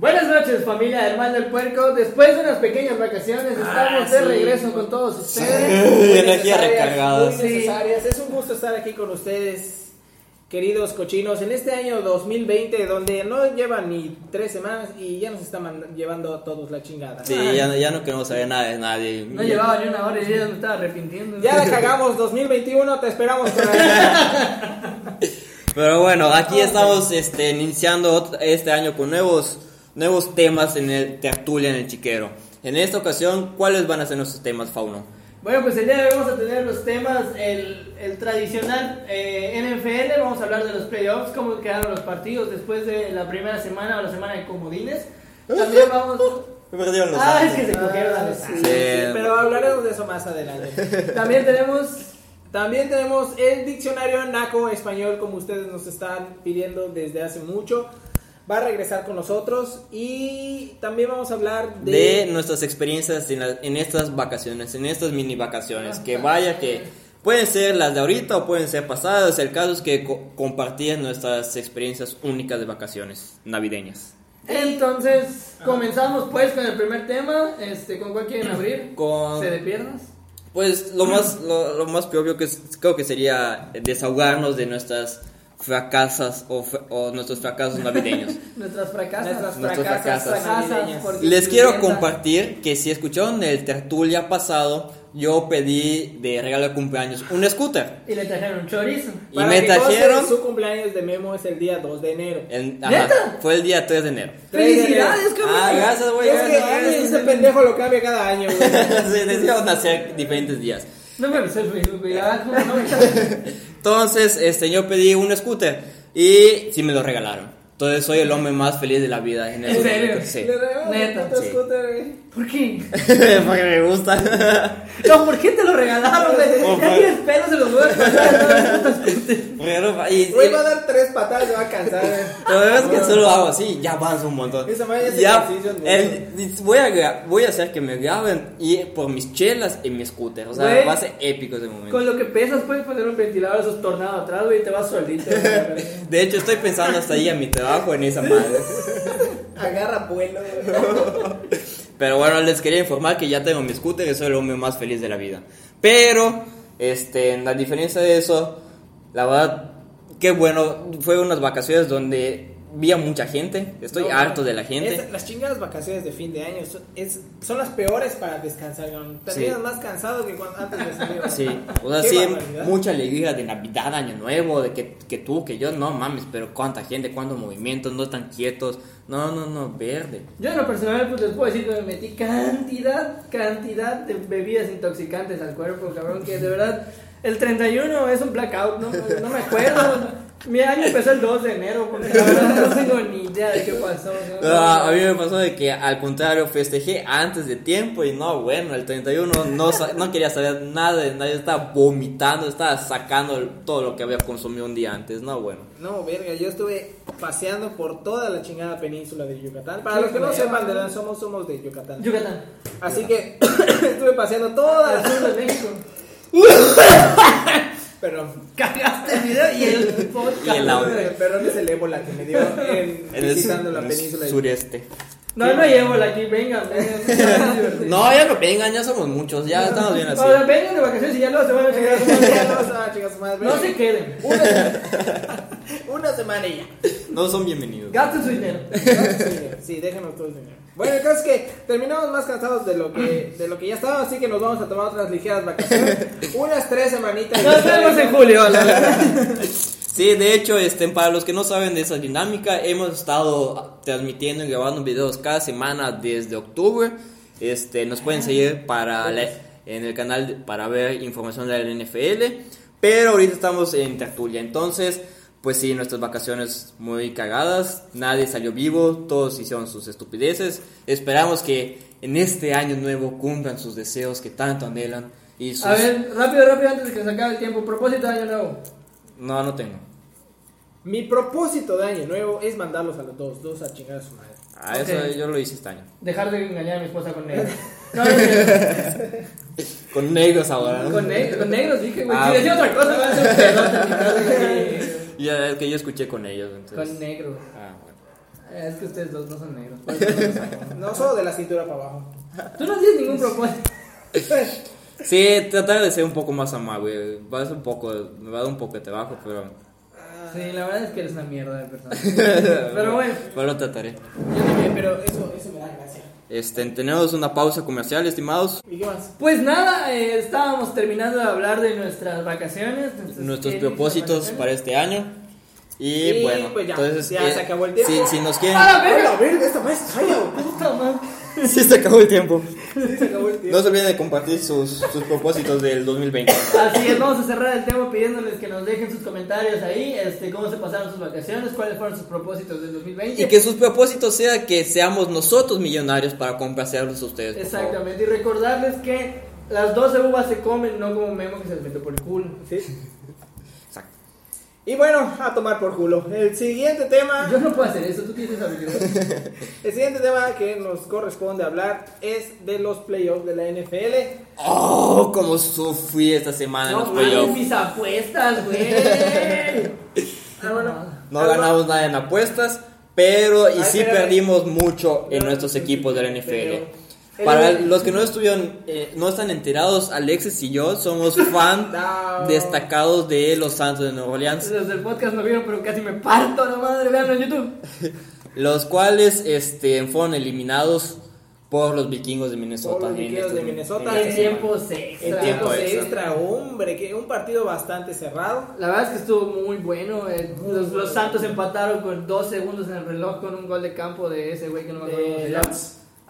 Buenas noches, familia Mal del Puerco. Después de unas pequeñas vacaciones, estamos de sí. regreso con todos ustedes. Energía recargada. Muy necesarias. Es un gusto estar aquí con ustedes, queridos cochinos, en este año 2020, donde no llevan ni tres semanas y ya nos están llevando a todos la chingada. Sí, ya, no- ya no queremos saber nada de nadie. No llevaba ni una hora y yo ya me estaba arrepintiendo. Ya la cagamos 2021, te esperamos por ahí. Pero bueno, aquí estamos este, iniciando este año con nuevos, nuevos temas en el tertulia en el chiquero. En esta ocasión, ¿cuáles van a ser nuestros temas, Fauno? Bueno, pues el día de hoy vamos a tener los temas, el, el tradicional eh, NFL, vamos a hablar de los playoffs, cómo quedaron los partidos después de la primera semana o la semana de comodines. También vamos... Me perdieron los Ah, es que se cogieron a los Sí, Santos. sí, Sí. pero hablaremos de eso más adelante. También tenemos... También tenemos el diccionario Naco español, como ustedes nos están pidiendo desde hace mucho. Va a regresar con nosotros y también vamos a hablar de... de nuestras experiencias en, la- en estas vacaciones, en estas mini vacaciones. Que vaya que pueden ser las de ahorita o pueden ser pasadas. El caso es que co- compartir nuestras experiencias únicas de vacaciones navideñas. Entonces, comenzamos pues con el primer tema. Este, ¿Con cuál quieren abrir? Con- ¿Se de piernas? Pues lo más, lo, lo más propio que es- creo que sería desahogarnos de nuestras fracasas o, fra- o nuestros fracasos navideños. Nuestras fracasas. Nuestras Nuestras fracasas Les quiero Siguiente. compartir que si escucharon el tertulia pasado, yo pedí de regalo de cumpleaños un scooter. Y le trajeron chorizo. Y Para me trajeron... Su cumpleaños de Memo es el día 2 de enero. el- ¿Neta? ajá, fue el día 3 de enero. ¡Felicidades, cabrón! Ah, gracias, güey. Es que este pendejo lo cambia cada año, güey. Sí, decidimos nacer diferentes días. No me avisó el Facebook, güey. Ah. Entonces, este, yo pedí un scooter y sí me lo regalaron. Entonces soy el hombre más feliz de la vida en ¿En serio? momento, Sí. Neta, sí. ¿Por qué? Porque me gusta. No, ¿por qué te lo regalaron, güey? Ya tienes pelos en los huevos. Pero, y, y- Güey, va a dar tres patadas, se va a cansar, güey. pero es que solo hago así, ya avanzo un montón. Esa Ya, el- voy, a, voy a hacer que me graben y por mis chelas en mi scooter. O sea, Güey. va a ser épico ese momento. Con lo que pesas puedes poner un ventilador esos tornados atrás, güey, y te vas güey. De hecho, estoy pensando hasta ahí a mi trabajo en esa madre. Agarra vuelo, güey. Pero bueno, les quería informar que ya tengo mi scooter y soy el hombre más feliz de la vida. Pero, este, en la diferencia de eso, la verdad, qué bueno, fue unas vacaciones donde vi a mucha gente. Estoy No, harto de la gente. es- las chingadas vacaciones de fin de año son, es- son las peores para descansar. ¿no? Terminas Sí. más cansado que cuando, antes de salir. Sí, o sea, sí, mucha alegría de Navidad, Año Nuevo, de que, que tú, que yo, no mames, pero cuánta gente, cuántos movimientos, no están quietos. No, no, no, verde. Yo en lo personal pues les puedo decir que me metí cantidad, cantidad de bebidas intoxicantes al cuerpo, cabrón, que de verdad el 31 es un blackout, no, no me acuerdo. Mi año empezó el 2 de enero, porque la verdad no tengo ni idea de qué pasó. ¿no? Ah, a mí me pasó de que al contrario festejé antes de tiempo y no, bueno, el 31 no, no quería saber nada de nadie, estaba vomitando, estaba sacando todo lo que había consumido un día antes, no, bueno. No, verga, yo estuve paseando por toda la chingada península de Yucatán. Para los que no sepan de dónde somos, somos de Yucatán. Yucatán, Así que estuve paseando toda la... sur de México. Perdón. Cagaste el video y el podcast. Y el audio. Perdón, es el ébola que me dio en, En el, visitando la el península. de- sureste. No, no llevo la aquí, vengan, vengan. No, ya no vengan, ya somos muchos, ya estamos bien así. Ahora vengan de vacaciones y ya luego se van a chingar a su madre. Ya no se van a chingar su madre. No se queden. Una semana y ya. No son bienvenidos. Gasten su dinero. Sí, sí, déjenos todo el dinero. Bueno, el caso es que terminamos más cansados de lo que, de lo que ya estábamos, así que nos vamos a tomar otras ligeras vacaciones. Unas tres semanitas. Nos vemos en julio. la verdad. Sí, de hecho, este, para los que no saben de esa dinámica, hemos estado transmitiendo y grabando videos cada semana desde octubre. Este, nos pueden seguir para la- en el canal para ver información de la NFL. Pero ahorita estamos en tertulia, entonces, pues sí, nuestras vacaciones muy cagadas. Nadie salió vivo, todos hicieron sus estupideces. Esperamos que en este año nuevo cumplan sus deseos que tanto anhelan. Y sus... A ver, rápido, rápido, antes de que se acabe el tiempo. Propósito de año nuevo. No, no tengo. Mi propósito de año nuevo es mandarlos a los dos, dos a chingar a su madre. Ah, eso yo lo hice este año. Dejar de engañar a mi esposa con negros. No, no, no, Con negros ahora, ¿no? con, negros, con negros dije, güey. Ah. Si decía otra cosa, Ya es que yo escuché con ellos. Entonces. Con negros. Ah, bueno. Es que ustedes dos no son negros. por eso no solo de la cintura para abajo. Tú no tienes ningún propósito. Sí, tratar de ser un poco más amable. Va a ser un poco, me va a dar un poco de trabajo, pero. Sí, la verdad es que eres una mierda de persona. Pero bueno, Pero lo trataré. Yo pero eso, eso me da gracia. Este, tenemos una pausa comercial, estimados. ¿Y qué más? pues nada, eh, estábamos terminando de hablar de nuestras vacaciones. nuestras Nuestros queridas propósitos vacaciones. para este año. Y, Y, bueno, pues ya, entonces. ya eh, se acabó el tiempo. Si, si nos quieren. ¡A la verga! ¡A la verga! ¡Esta falla! Puta madre. sí, se acabó el tiempo. Sí, se acabó el tiempo. No se olviden de compartir sus, sus propósitos del 2020. Así es, vamos a cerrar el tema pidiéndoles que nos dejen sus comentarios ahí, este, cómo se pasaron sus vacaciones, cuáles fueron sus propósitos del 2020. Y que sus propósitos sea que seamos nosotros millonarios para complacerlos a ustedes. Exactamente, y recordarles que las 12 uvas se comen, no como Memo que se les metió por el culo. Sí. Y bueno, a tomar por culo. El siguiente tema, Yo no puedo hacer eso, tú tienes habilidad. el siguiente tema que nos corresponde hablar es de los playoffs de la NFL. Oh, como sufrí esta semana en No los mames playoffs. mis apuestas, güey. Ah, bueno. No Ah, ganamos nada en apuestas, pero y Ay, sí perdimos mucho en No, nuestros equipos de la NFL. Para los que no estuvieron, eh, no están enterados, Alexis y yo somos fan No. destacados de los Santos de Nueva Orleans, Los del podcast no vieron, pero casi me parto la madre, veanlo en YouTube. los cuales este, fueron eliminados por los vikingos de Minnesota. Por los en vikingos este- de Minnesota. en En tiempos extra. En tiempos extra. extra, hombre, que un partido bastante cerrado. La verdad es que estuvo muy bueno. eh, los, los Santos empataron con dos segundos en el reloj con un gol de campo de ese güey que no me acuerdo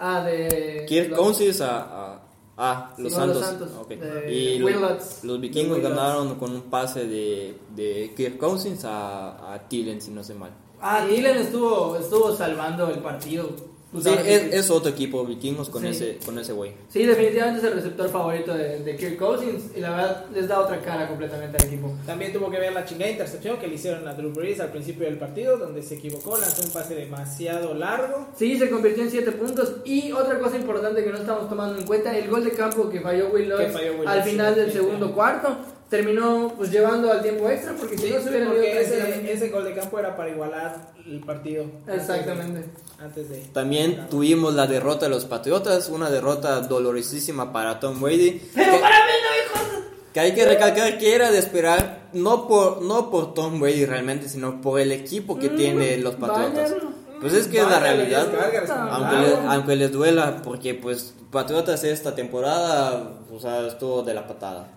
Ah, de. Kirk Cousins a, a- a los, Santos. los Santos. Ok. De Y los vikingos Willots. ganaron con un pase de, de Kirk Cousins a, a Thielen, si no sé mal. Ah, Dylan estuvo, estuvo salvando el partido. Tú Sí, es, que- es otro equipo vikingos con Sí. ese con ese güey. Sí, definitivamente es el receptor favorito de, de Kirk Cousins. Y la verdad les da otra cara completamente al equipo. También tuvo que ver la chingada intercepción que le hicieron a Drew Brees al principio del partido, donde se equivocó, lanzó un pase demasiado largo. Sí, se convirtió en 7 puntos. Y otra cosa importante que no estamos tomando en cuenta, el gol de campo que falló Will falló Will al final del sí, segundo cuarto, terminó pues llevando al tiempo extra porque si no se hubieran ido ese, ese gol de campo era para igualar el partido. Exactamente. Antes de. También tuvimos la derrota de los Patriotas, una derrota dolorosísima para Tom Brady. Pero que, para mí no, hijos. que hay que recalcar que era de esperar, no por, no por Tom Brady realmente, sino por el equipo que Mm, tiene los Patriotas. Pues es que es la realidad. Aunque, claro. le- aunque les duela, porque pues Patriotas esta temporada, o sea, estuvo de la patada.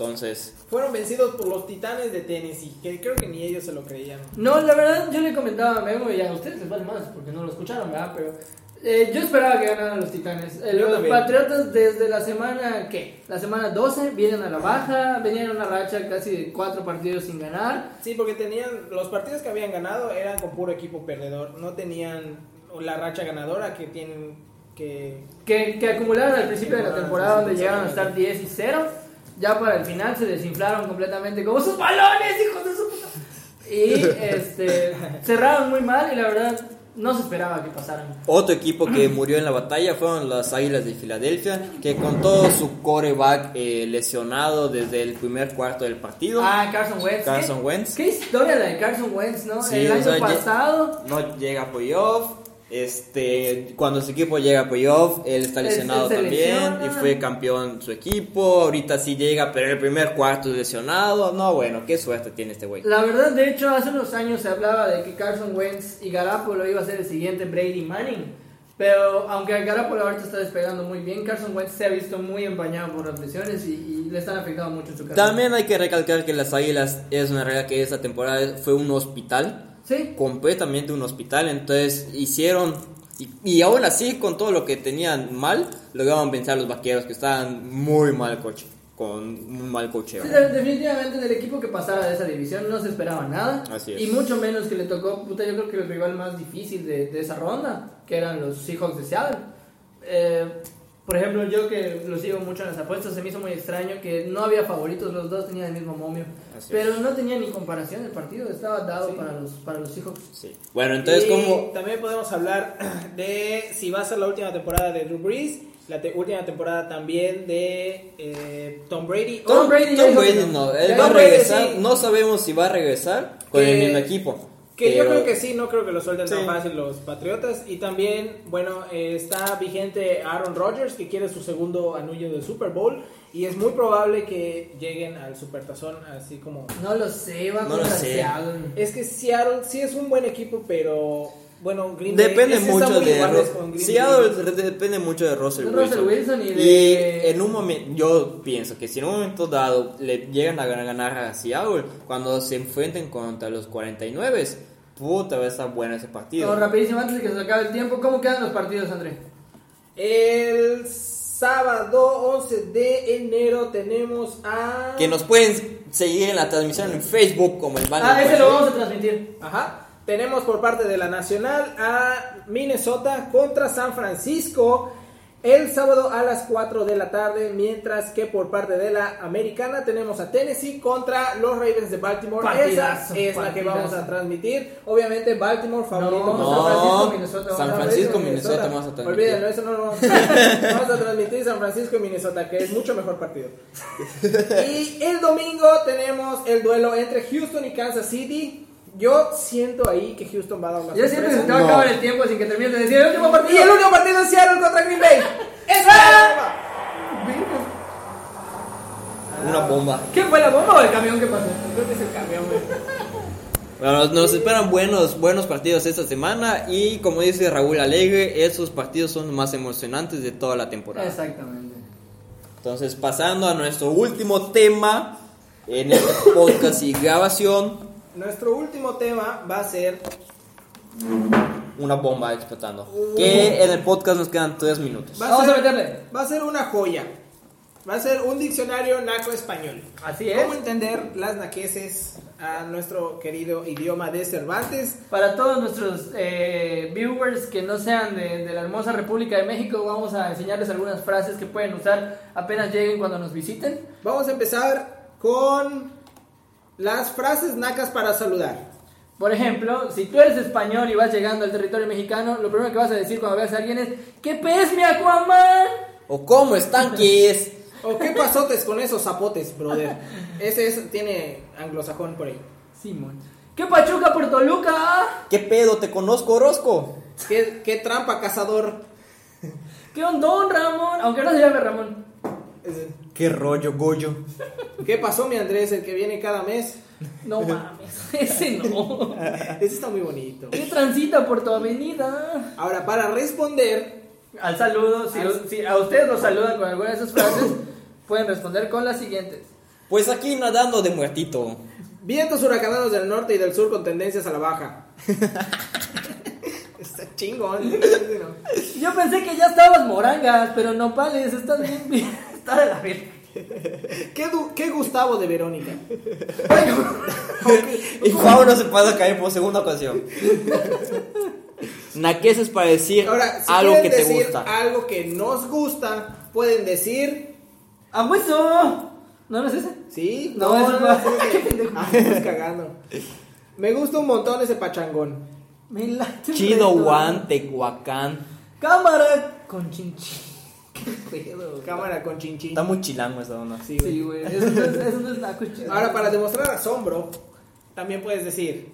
Entonces, Fueron vencidos por los Titanes de Tennessee, que creo que ni ellos se lo creían. No, la verdad, yo le comentaba a Memo y a ustedes les vale más porque no lo escucharon, ¿verdad? Pero eh, yo esperaba que ganaran los Titanes. Eh, los también. Patriotas desde la semana, ¿qué? La semana 12 vienen a la baja, venían una racha casi de cuatro partidos sin ganar. Sí, porque tenían. Los partidos que habían ganado eran con puro equipo perdedor. No tenían la racha ganadora que tienen. Que. Que, que acumularon al principio de la temporada donde llegaron a estar 10 y 0. Ya para el final se desinflaron completamente como sus balones, hijos de su puta. Y este, cerraron muy mal y la verdad no se esperaba que pasaran. otro equipo que murió en la batalla fueron las Águilas de Filadelfia, que con todo su coreback eh, lesionado desde el primer cuarto del partido, Ah, Carson Wentz. Carson ¿Qué, Wentz. Qué historia la de Carson Wentz, ¿no? Sí, el o año sea, pasado. no llega a playoff. Este, cuando su equipo llega a playoff, él está lesionado se también y fue campeón su equipo. Ahorita sí llega, pero en el primer cuarto es lesionado. No, bueno, qué suerte tiene este güey. La verdad, de hecho, hace unos años se hablaba de que Carson Wentz y Garapolo iba a ser el siguiente Brady Manning. Pero aunque Garapolo ahorita está despegando muy bien, Carson Wentz se ha visto muy empañado por las lesiones y, y le están afectando mucho su carrera. También hay que recalcar que las Águilas es una realidad que esta temporada fue un hospital. Sí, completamente un hospital. Entonces hicieron, y, y aún así, con todo lo que tenían mal, lograron vencer a los vaqueros que estaban muy mal coche, con un mal cocheo. Sí, de- definitivamente del equipo que pasara de esa división no se esperaba nada. Así es. Y mucho menos que le tocó, puta, yo creo que el rival más difícil de, de esa ronda, que eran los Seahawks de Seattle. Eh, por ejemplo, yo que lo sigo mucho en las apuestas, se me hizo muy extraño que no había favoritos, los dos tenían el mismo momio. Así pero no tenía ni comparación el partido, estaba dado Sí. para, los, para los Seahawks. Sí. Bueno, entonces, como También podemos hablar de si va a ser la última temporada de Drew Brees, la te- última temporada también de eh, Tom Brady. Tom o- Brady Tom Brady no. él va a regresar, sí. no sabemos si va a regresar con Que- el mismo equipo. Que yo Pero- creo que sí, no creo que lo suelten Sí. tan fácil los Patriotas. Y también, bueno, eh, está vigente Aaron Rodgers, que quiere su segundo anillo de Super Bowl. Y es muy probable que lleguen al Supertazón, así como... No lo sé, va No sé. Seattle. Es que Seattle sí es un buen equipo, pero... Bueno, Green Bay... Depende mucho de Green Seattle depende mucho de Russell De Wilson. Russell Wilson y de- Y en un momento, yo pienso que si en un momento dado le llegan a ganar a Seattle, cuando se enfrenten contra los 49, puta, va a estar bueno ese partido. No, rapidísimo, antes de que se acabe el tiempo, ¿cómo quedan los partidos, André? El sábado 11 de enero tenemos a... Que nos pueden seguir en la transmisión en Facebook como el Baño Ah, ese lo vamos a transmitir. Ajá. Tenemos por parte de la Nacional a Minnesota contra San Francisco el sábado a las 4 de la tarde, mientras que por parte de la Americana tenemos a Tennessee contra los Ravens de Baltimore. Partidazo, Esa es la que vamos a transmitir. Obviamente Baltimore favorito. No, con No, San Francisco, Minnesota. San Francisco, Minnesota. Vamos a transmitir. Olvídenlo, eso no lo vamos a transmitir. Vamos a transmitir San Francisco y Minnesota, que es mucho mejor partido. Y el domingo tenemos el duelo entre Houston y Kansas City. Yo siento ahí que Houston va a dar una Yo que se te va a acabar el tiempo sin que termines de decir el último Y partido. el último partido es Seattle contra Green Bay. ¡Es Una bomba. ¿Qué fue la bomba o el camión que pasó? Creo que es el camión, güey. Bueno, nos- esperan buenos, buenos partidos esta semana y como dice Raúl Alegre, esos partidos son los más emocionantes de toda la temporada. Exactamente. Entonces, pasando a nuestro último tema en este podcast y grabación, Nuestro último tema va a ser una bomba explotando. Que en el podcast nos quedan tres minutos. Va Vamos a meterle. Va a ser una joya. Va a ser un diccionario naco español. Así es. ¿Cómo entender las naqueses a nuestro querido idioma de Cervantes? Para todos nuestros eh, viewers que no sean de, de la hermosa República de México, vamos a enseñarles algunas frases que pueden usar apenas lleguen cuando nos visiten. Vamos a empezar con las frases nacas para saludar. Por ejemplo, si tú eres español y vas llegando al territorio mexicano, lo primero que vas a decir cuando veas a alguien es ¿Qué pez, mi Aquaman? ¿O cómo están que es? ¿O qué pasotes con esos zapotes, brother? Ese es- tiene anglosajón por ahí. Simón. ¿Qué pachuca por Toluca? ¿Qué pedo? ¿Te conozco, Orozco? ¿Qué, qué trampa, cazador? ¿Qué ondón, Ramón? Aunque no se llame Ramón. ¿Qué rollo, Goyo? ¿Qué pasó, mi Andrés, el que viene cada mes? No mames, ese no. Ese está muy bonito. ¿Qué transita por tu avenida? Ahora, para responder, Al saludo, si, Al- si a ustedes los saludan con alguna de esas frases, pueden responder con las siguientes. Pues aquí nadando de muertito. vientos huracanados del norte y del sur con tendencias a la baja. está chingón. Yo pensé que ya estabas morangas, pero no pales, estás bien, bien, está de la verga. ¿Qué, Gustavo de Verónica? Y no se pasa a caer por segunda ocasión. Naqueses para decir Ahora, si algo que te decir gusta. algo que nos gusta, pueden decir. ¡A hueso! ¿No, no es ese? ¿Sí? No, no. Qué pendejo. Ah, estás cagando. Me gusta un montón ese pachangón. Me late Chido. Juan, Tehuacán. Cámara con chinchín. Qué pedo. Cámara con chinchín. Está muy chilango esa onda. Sí, güey. Sí, güey, eso no es, eso no es naco chido. Ahora, para demostrar asombro, también puedes decir: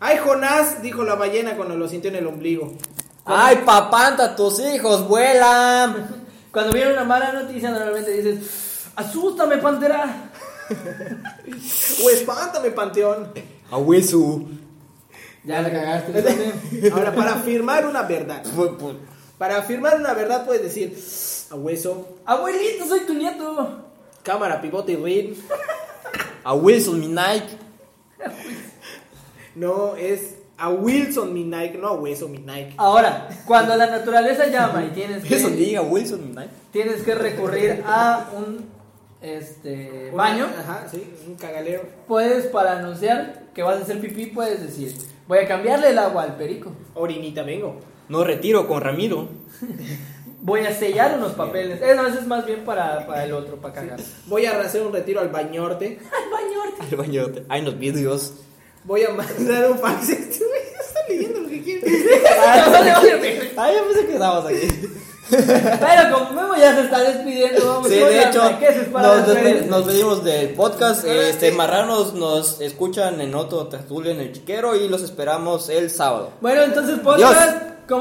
¡Ay, Jonás! Dijo la ballena cuando lo sintió en el ombligo. ¡Ay, papanta, tus hijos vuelan! Cuando viene una mala noticia, normalmente dices, ¡asústame, pantera! ¡O espántame, panteón! A hueso. Ya la cagaste. Ahora, para afirmar una verdad. Para afirmar una verdad puedes decir: A hueso, Abuelito, soy tu nieto. cámara, pivote y rin. A Wilson, mi Nike. No, es a Wilson mi Nike, no a hueso mi Nike. Ahora, cuando la naturaleza llama y tienes que, Eso diga Wilson, mi Nike. tienes que recurrir a un este baño, Ajá, sí, un cagalero. puedes para anunciar que vas a hacer pipí, puedes decir, voy a cambiarle el agua al perico. Orinita, vengo. No retiro con Ramiro. Voy a sellar unos papeles. Eh, no, eso es más bien para, para el otro, para cagar. Voy a hacer un retiro al bañorte. Al bañorte. Al bañote. Hay unos vidrios. Voy a mandar un fax. Este güey está leyendo lo que quiere. Ay, yo pensé que estábamos aquí. Pero como Memo ya se está despidiendo, vamos Sí, de hecho, nos, despe- redes. nos pedimos del podcast. Ahora Este. Marranos nos escuchan en otro tertulio en el chiquero y los esperamos el sábado. Bueno, entonces podcast, como